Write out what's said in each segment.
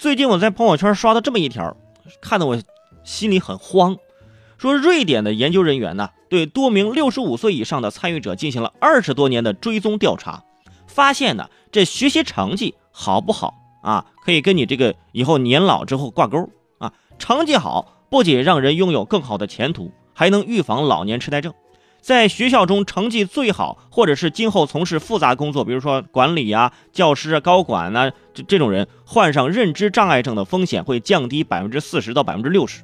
最近我在朋友圈刷到这么一条，看得我心里很慌。说瑞典的研究人员呢，对多名六十五岁以上的参与者进行了二十多年的追踪调查，发现呢，这学习成绩好不好啊，可以跟你这个以后年老之后挂钩啊。成绩好不仅让人拥有更好的前途，还能预防老年痴呆症。在学校中成绩最好，或者是今后从事复杂工作，比如说管理啊、教师啊、高管呐，这这种人患上认知障碍症的风险会降低百分之四十到百分之六十。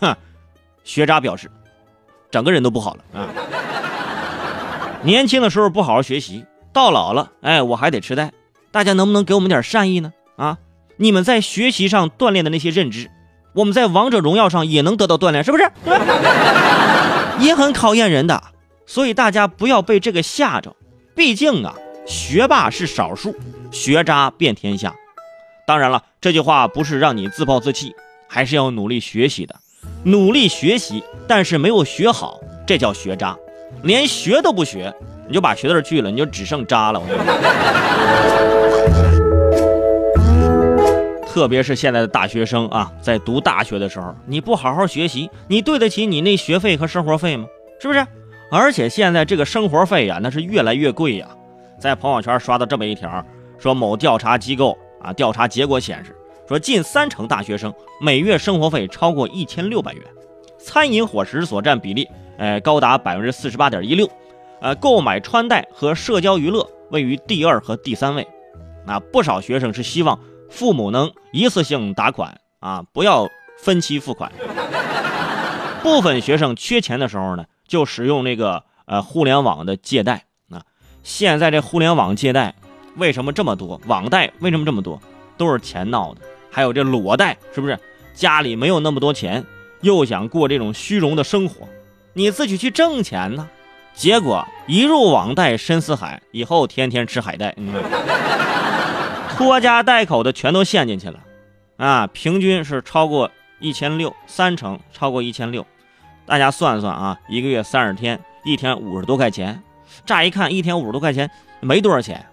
哼，学渣表示，整个人都不好了啊！年轻的时候不好好学习，到老了，哎，我还得痴呆。大家能不能给我们点善意呢？啊，你们在学习上锻炼的那些认知，我们在王者荣耀上也能得到锻炼，是不是？也很考验人的，所以大家不要被这个吓着。毕竟啊，学霸是少数，学渣遍天下。当然了，这句话不是让你自暴自弃，还是要努力学习的。努力学习，但是没有学好，这叫学渣。连学都不学，你就把学字去了，你就只剩渣了。特别是现在的大学生啊，在读大学的时候，你不好好学习，你对得起你那学费和生活费吗？是不是？而且现在这个生活费呀，那是越来越贵呀。在朋友圈刷到这么一条，说某调查机构啊，调查结果显示，说近三成大学生每月生活费超过一千六百元，餐饮伙食所占比例，呃，高达百分之四十八点一六，呃，购买穿戴和社交娱乐位于第二和第三位。那不少学生是希望。父母能一次性打款啊，不要分期付款。部分学生缺钱的时候呢，就使用那个呃互联网的借贷啊。现在这互联网借贷为什么这么多？网贷为什么这么多？都是钱闹的。还有这裸贷，是不是？家里没有那么多钱，又想过这种虚荣的生活，你自己去挣钱呢。结果一入网贷深似海，以后天天吃海带。嗯拖家带口的全都陷进去了，啊，平均是超过一千六，三成超过一千六，大家算算啊，一个月三十天，一天五十多块钱，乍一看一天五十多块钱没多少钱，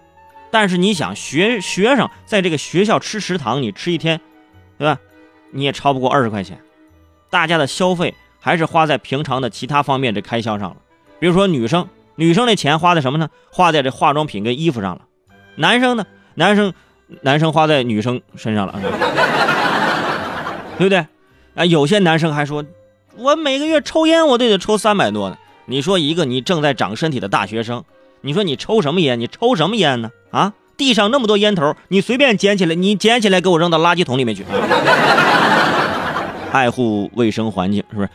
但是你想学学生在这个学校吃食堂，你吃一天，对吧？你也超不过二十块钱，大家的消费还是花在平常的其他方面这开销上了，比如说女生，女生的钱花在什么呢？花在这化妆品跟衣服上了，男生呢？男生。男生花在女生身上了，对不对？啊，有些男生还说，我每个月抽烟我都得抽三百多呢。你说一个你正在长身体的大学生，你说你抽什么烟？你抽什么烟呢？啊，地上那么多烟头，你随便捡起来，你捡起来给我扔到垃圾桶里面去。爱护卫生环境是不是？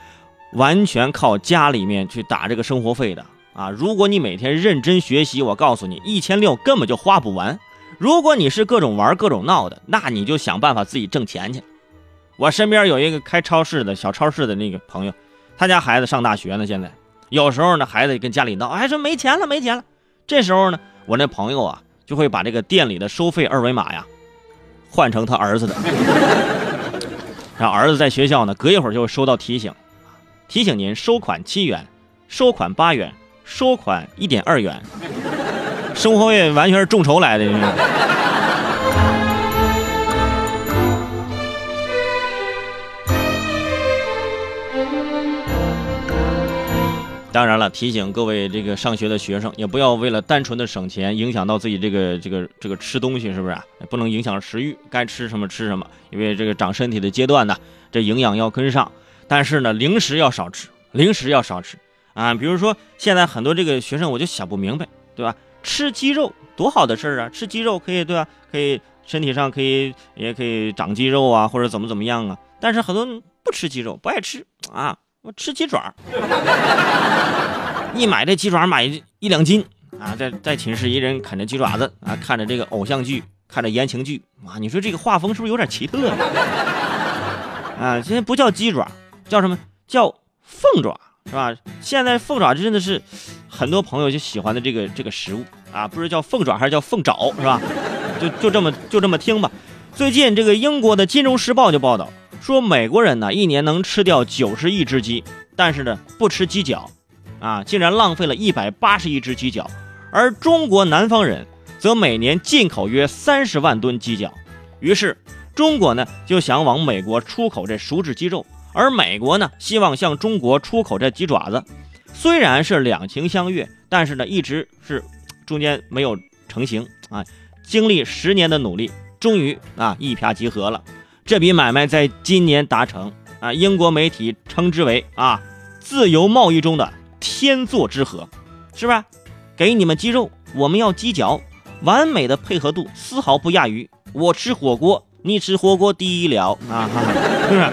完全靠家里面去打这个生活费的啊！如果你每天认真学习，我告诉你，一千六根本就花不完。如果你是各种玩各种闹的，那你就想办法自己挣钱去。我身边有一个开超市的小超市的那个朋友，他家孩子上大学呢，现在有时候呢，孩子跟家里闹，还说没钱了，没钱了。这时候呢，我那朋友啊，就会把这个店里的收费二维码呀，换成他儿子的，让儿子在学校呢，隔一会儿就会收到提醒，提醒您收款七元，收款八元，收款一点二元。生活费完全是众筹来的，当然了，提醒各位这个上学的学生，也不要为了单纯的省钱，影响到自己这个这个这个吃东西，是不是？啊不能影响食欲，该吃什么吃什么。因为这个长身体的阶段呢，这营养要跟上。但是呢，零食要少吃，零食要少吃啊。比如说，现在很多这个学生，我就想不明白，对吧？吃鸡肉多好的事儿啊！吃鸡肉可以对吧？可以身体上可以也可以长肌肉啊，或者怎么怎么样啊。但是很多人不吃鸡肉，不爱吃啊。我吃鸡爪，一买这鸡爪买一两斤啊，在在寝室一人啃着鸡爪子啊，看着这个偶像剧，看着言情剧啊。你说这个画风是不是有点奇特啊？现在不叫鸡爪，叫什么叫凤爪？是吧？现在凤爪真的是很多朋友就喜欢的这个这个食物啊，不是叫凤爪还是叫凤爪，是吧？就就这么就这么听吧。最近这个英国的《金融时报》就报道说，美国人呢一年能吃掉九十亿只鸡，但是呢不吃鸡脚，啊，竟然浪费了一百八十亿只鸡脚。而中国南方人则每年进口约三十万吨鸡脚。于是中国呢就想往美国出口这熟制鸡肉，而美国呢希望向中国出口这鸡爪子。虽然是两情相悦，但是呢一直是中间没有成型啊。经历十年的努力，终于啊一拍即合了。这笔买卖在今年达成啊，英国媒体称之为啊自由贸易中的天作之合，是吧？给你们鸡肉，我们要鸡脚，完美的配合度丝毫不亚于我吃火锅，你吃火锅第一了啊！是不是？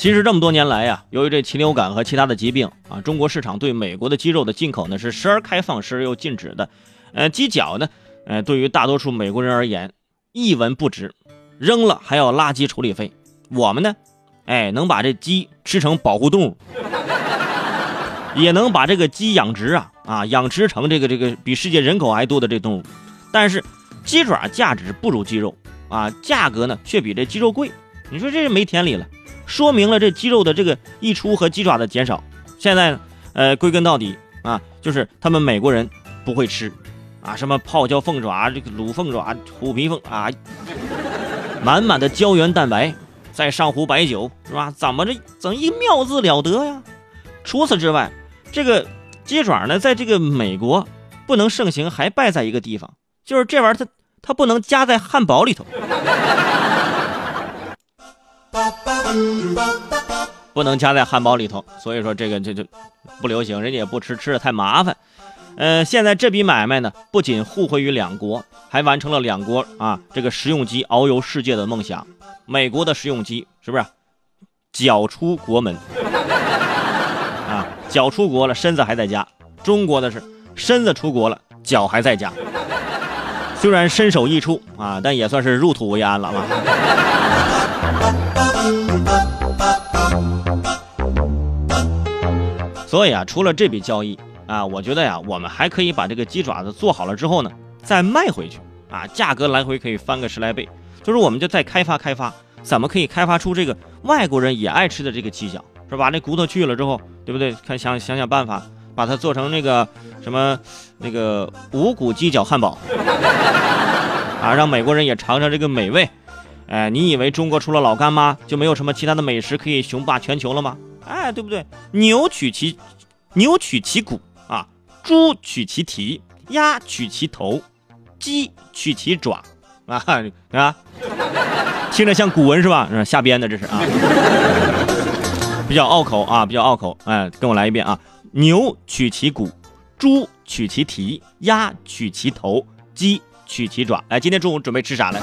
其实这么多年来呀，由于这禽流感和其他的疾病啊，中国市场对美国的鸡肉的进口呢是时而开放，时而又禁止的。呃，鸡脚呢，呃，对于大多数美国人而言，一文不值，扔了还要垃圾处理费。我们呢，哎，能把这鸡吃成保护动物，也能把这个鸡养殖啊啊养殖成这个这个比世界人口还多的这动物。但是鸡爪价值不如鸡肉啊，价格呢却比这鸡肉贵。你说这是没天理了，说明了这鸡肉的这个溢出和鸡爪的减少。现在呢，呃，归根到底啊，就是他们美国人不会吃。啊，什么泡椒凤爪，这个卤凤爪，虎皮凤啊，满满的胶原蛋白，再上壶白酒，是吧？怎么着，怎一妙字了得呀？除此之外，这个鸡爪呢，在这个美国不能盛行，还败在一个地方，就是这玩意儿它它不能夹在汉堡里头，不能夹在汉堡里头，所以说这个这就不流行，人家也不吃，吃的太麻烦。呃，现在这笔买卖呢，不仅互惠于两国，还完成了两国啊这个食用鸡遨游世界的梦想。美国的食用鸡是不是脚出国门啊？脚出国了，身子还在家。中国的是身子出国了，脚还在家。虽然身首异处啊，但也算是入土为安了嘛。所以啊，除了这笔交易。啊，我觉得呀，我们还可以把这个鸡爪子做好了之后呢，再卖回去啊，价格来回可以翻个十来倍。就是我们就再开发开发，怎么可以开发出这个外国人也爱吃的这个鸡脚，是吧？那骨头去了之后，对不对？看想想想办法，把它做成那个什么那个无骨鸡脚汉堡啊，让美国人也尝尝这个美味。哎，你以为中国除了老干妈就没有什么其他的美食可以雄霸全球了吗？哎，对不对？牛取其牛取其骨啊。猪取其蹄，鸭取其头，鸡取其爪，啊啊，听着像古文是吧？瞎编的这是啊，比较拗口啊，比较拗口。哎，跟我来一遍啊！牛取其骨，猪取其蹄，鸭取其头，鸡取其爪。哎，今天中午准备吃啥来？